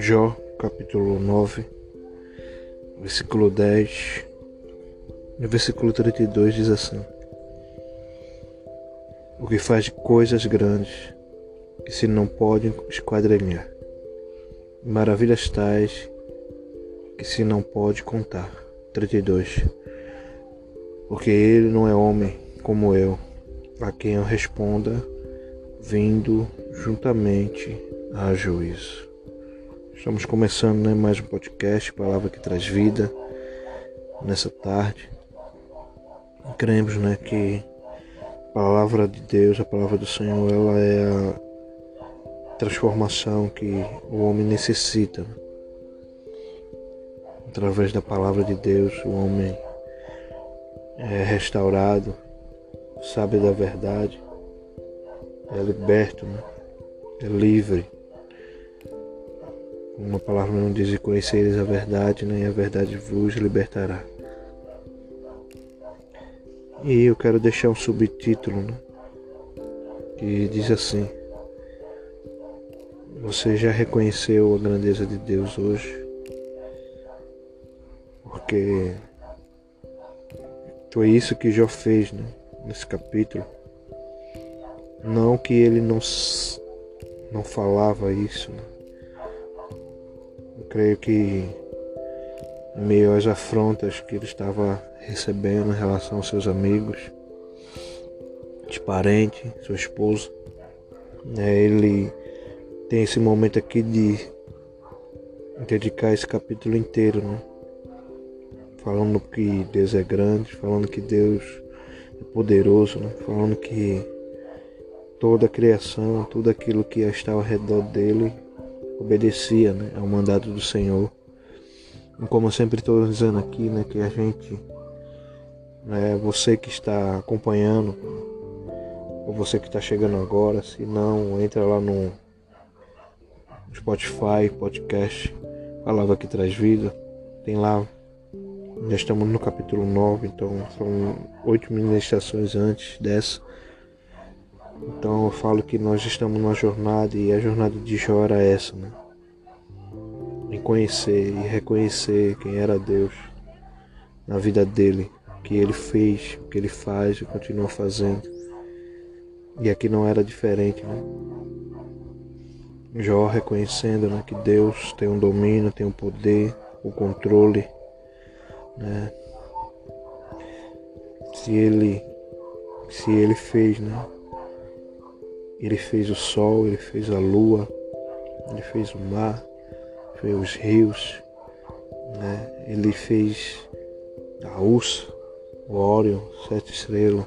Jó, capítulo 9, versículo 10. No versículo 32 diz assim: O que faz coisas grandes que se não podem esquadrinhar, maravilhas tais que se não pode contar. 32. Porque ele não é homem como eu, a quem eu responda, vindo juntamente a juízo. Estamos começando né, mais um podcast, Palavra que Traz Vida, nessa tarde. Cremos né, que a palavra de Deus, a palavra do Senhor, ela é a transformação que o homem necessita. Através da palavra de Deus, o homem é restaurado, sabe da verdade, é liberto, né? é livre uma palavra não diz: Conhecereis a verdade, nem a verdade vos libertará. E eu quero deixar um subtítulo né, que diz assim: Você já reconheceu a grandeza de Deus hoje? Porque foi isso que Jó fez né, nesse capítulo. Não que ele não, não falava isso, né? Creio que meio às afrontas que ele estava recebendo em relação aos seus amigos, de parente, sua esposa, né, ele tem esse momento aqui de dedicar esse capítulo inteiro, né? Falando que Deus é grande, falando que Deus é poderoso, né? Falando que toda a criação, tudo aquilo que está ao redor dele obedecia né, ao mandato do Senhor. E como eu sempre estou dizendo aqui, né, que a gente, né, você que está acompanhando, ou você que está chegando agora, se não, entra lá no Spotify, podcast, Palavra que Traz Vida, tem lá, já estamos no capítulo 9, então são oito ministrações antes dessa. Então eu falo que nós estamos numa jornada e a jornada de Jó era essa, né? Em conhecer e reconhecer quem era Deus na vida dele, o que ele fez, o que ele faz e continua fazendo. E aqui não era diferente, né? Jó reconhecendo né, que Deus tem um domínio, tem um poder, o controle, né? Se ele, se ele fez, né? Ele fez o sol, ele fez a lua, ele fez o mar, fez os rios, né? ele fez a ursa, o Órion, sete estrelas,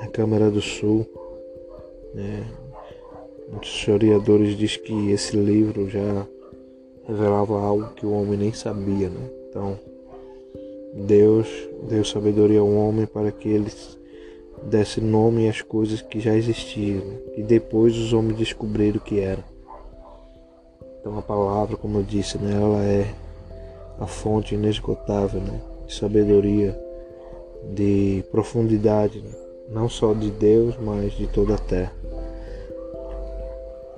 a Câmara do Sul. Né? Muitos historiadores dizem que esse livro já revelava algo que o homem nem sabia. Né? Então, Deus deu sabedoria ao homem para que eles desse nome às coisas que já existiam e depois os homens descobriram o que era. Então a palavra, como eu disse, né, ela é a fonte inesgotável né, de sabedoria, de profundidade, né, não só de Deus, mas de toda a terra.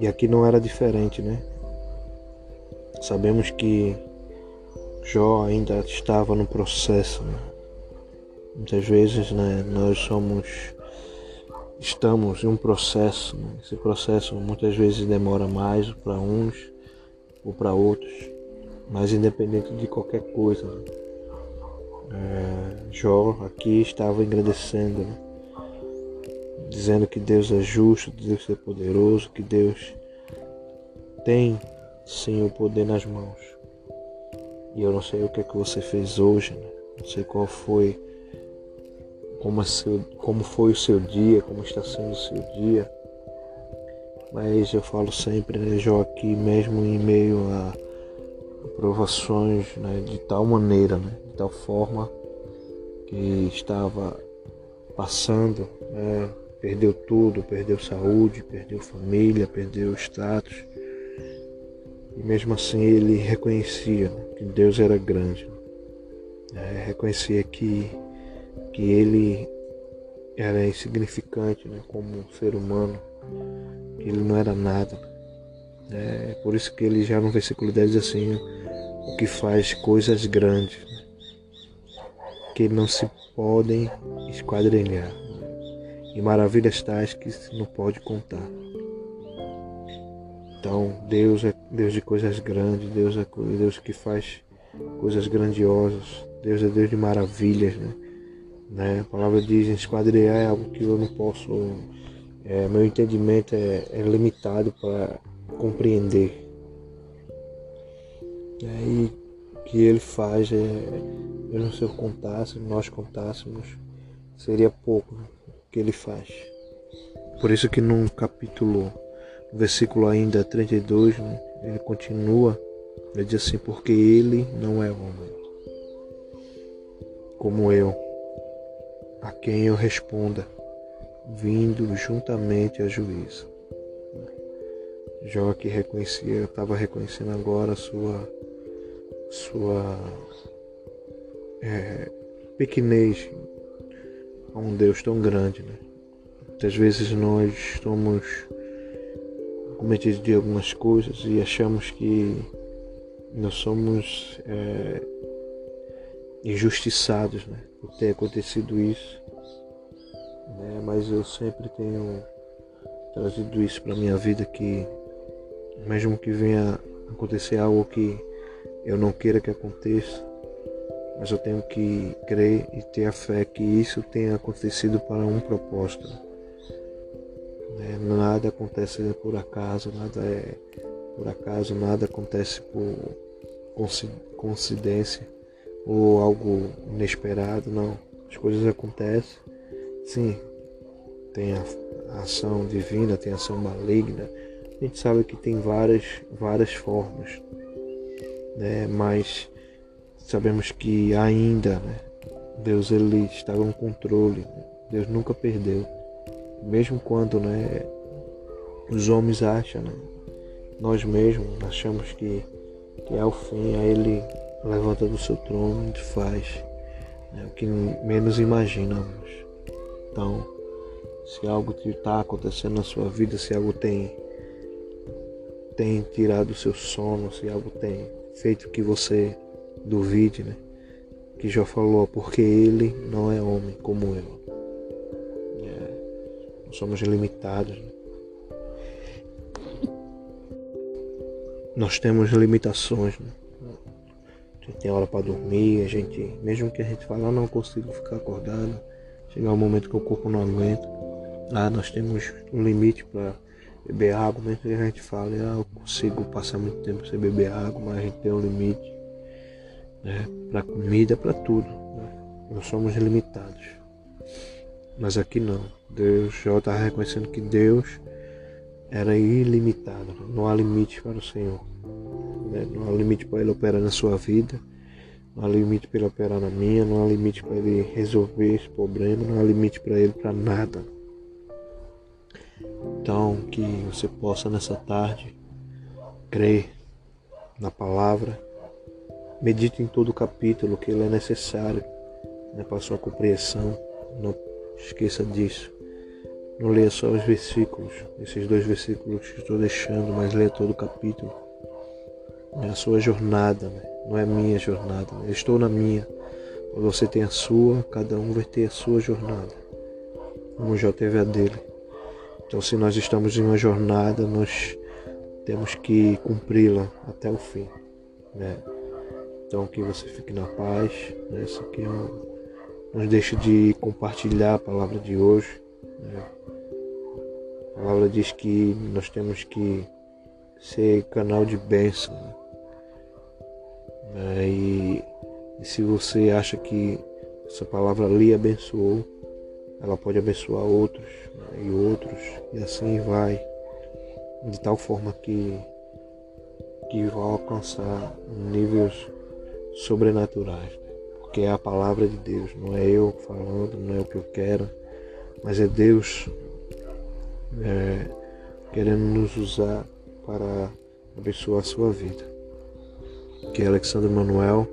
E aqui não era diferente, né? Sabemos que Jó ainda estava no processo, né? Muitas vezes né, nós somos, estamos em um processo, né? esse processo muitas vezes demora mais para uns ou para outros, mas independente de qualquer coisa. Né? É, Jó aqui estava agradecendo, né? dizendo que Deus é justo, que Deus é poderoso, que Deus tem sim o poder nas mãos. E eu não sei o que é que você fez hoje, né? não sei qual foi como, é seu, como foi o seu dia, como está sendo o seu dia. Mas eu falo sempre, né, Jó, aqui mesmo em meio a provações né, de tal maneira, né, de tal forma que estava passando, né, perdeu tudo, perdeu saúde, perdeu família, perdeu status. E mesmo assim ele reconhecia né, que Deus era grande. Né, reconhecia que que ele era insignificante né, como ser humano, que ele não era nada. É por isso que ele já no versículo 10 diz assim, o que faz coisas grandes, que não se podem esquadrinhar, e maravilhas tais que não pode contar. Então, Deus é Deus de coisas grandes, Deus é Deus que faz coisas grandiosas, Deus é Deus de maravilhas, né? Né? A palavra diz esquadrinhar é algo que eu não posso, é, meu entendimento é, é limitado para compreender. E aí que ele faz é, mesmo se eu contasse, nós contássemos, seria pouco o que ele faz. Por isso que num capítulo, no versículo ainda 32, né, ele continua, ele diz assim, porque ele não é homem, como eu, a quem eu responda, vindo juntamente a juízo. Jó que reconhecia, estava reconhecendo agora sua, sua é, pequenez a um Deus tão grande. Né? Muitas vezes nós estamos cometidos de algumas coisas e achamos que nós somos é, injustiçados né? por ter acontecido isso. Né? Mas eu sempre tenho trazido isso para minha vida que mesmo que venha acontecer algo que eu não queira que aconteça, mas eu tenho que crer e ter a fé que isso tenha acontecido para um propósito. Né? Nada acontece por acaso, nada é por acaso, nada acontece por coincidência ou algo inesperado, não. As coisas acontecem, sim, tem a ação divina, tem a ação maligna, a gente sabe que tem várias, várias formas, né? mas sabemos que ainda né? Deus ele está no controle, né? Deus nunca perdeu, mesmo quando né, os homens acham, né? nós mesmos achamos que, que é o fim, aí ele levanta do seu trono e faz né? o que menos imaginamos. Então, se algo está acontecendo na sua vida, se algo tem tem tirado o seu sono, se algo tem feito que você duvide, né? Que já falou, porque ele não é homem como eu. É, nós somos limitados. Né? Nós temos limitações, né? Gente tem hora para dormir, a gente, mesmo que a gente fale, ah, não consigo ficar acordado, chegar um momento que o corpo não aguenta. Ah, nós temos um limite para beber água, mesmo que a gente fale, ah, eu consigo passar muito tempo sem beber água, mas a gente tem um limite. Né? Para comida, para tudo. Né? Nós somos limitados. Mas aqui não. Deus já estava reconhecendo que Deus era ilimitado. Né? Não há limite para o Senhor. Né? Não há limite para Ele operar na sua vida. Não há limite para Ele operar na minha. Não há limite para Ele resolver esse problema. Não há limite para Ele para nada. Então, que você possa nessa tarde crer na palavra, medite em todo o capítulo que ele é necessário né, para sua compreensão. Não esqueça disso. Não leia só os versículos, esses dois versículos que estou deixando, mas leia todo o capítulo. É a sua jornada, né? não é a minha jornada. Né? Eu estou na minha. Você tem a sua, cada um vai ter a sua jornada. Como já teve a dele. Então, se nós estamos em uma jornada, nós temos que cumpri-la até o fim. Né? Então, que você fique na paz. Né? Isso aqui é um, nos deixe de compartilhar a palavra de hoje. Né? A palavra diz que nós temos que ser canal de bênção. Né? E, e se você acha que essa palavra lhe abençoou, ela pode abençoar outros né, e outros e assim vai de tal forma que que vai alcançar níveis sobrenaturais né? porque é a palavra de Deus não é eu falando não é o que eu quero mas é Deus é, querendo nos usar para abençoar a sua vida que é Alexandre Manuel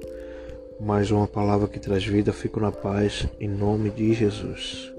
mais uma palavra que traz vida. Fico na paz em nome de Jesus